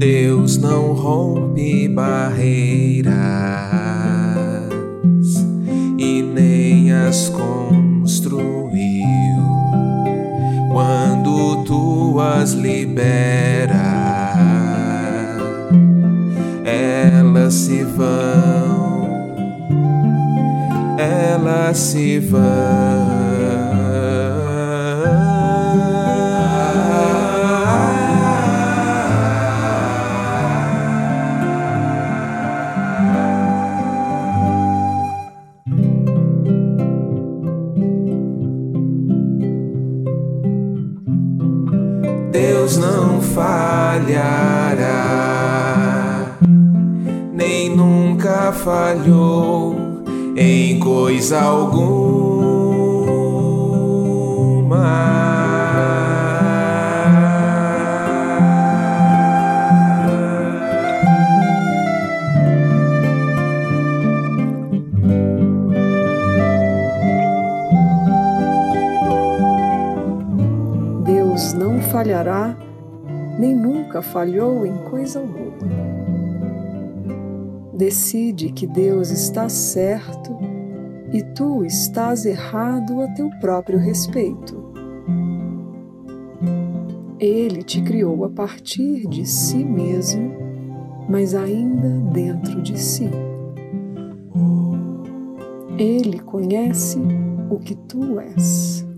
Deus não rompe barreiras as liberas, elas se vão, elas se vão. Deus não falhará, nem nunca falhou em coisa alguma. Deus não falhará, nem nunca falhou em coisa alguma. Decide que Deus está certo e tu estás errado a teu próprio respeito. Ele te criou a partir de si mesmo, mas ainda dentro de si. Ele conhece o que tu és.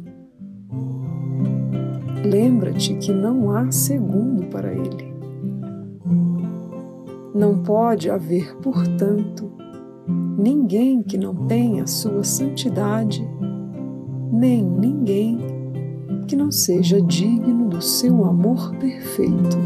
Lembra-te que não há segundo para Ele. Não pode haver, portanto, ninguém que não tenha sua santidade, nem ninguém que não seja digno do seu amor perfeito.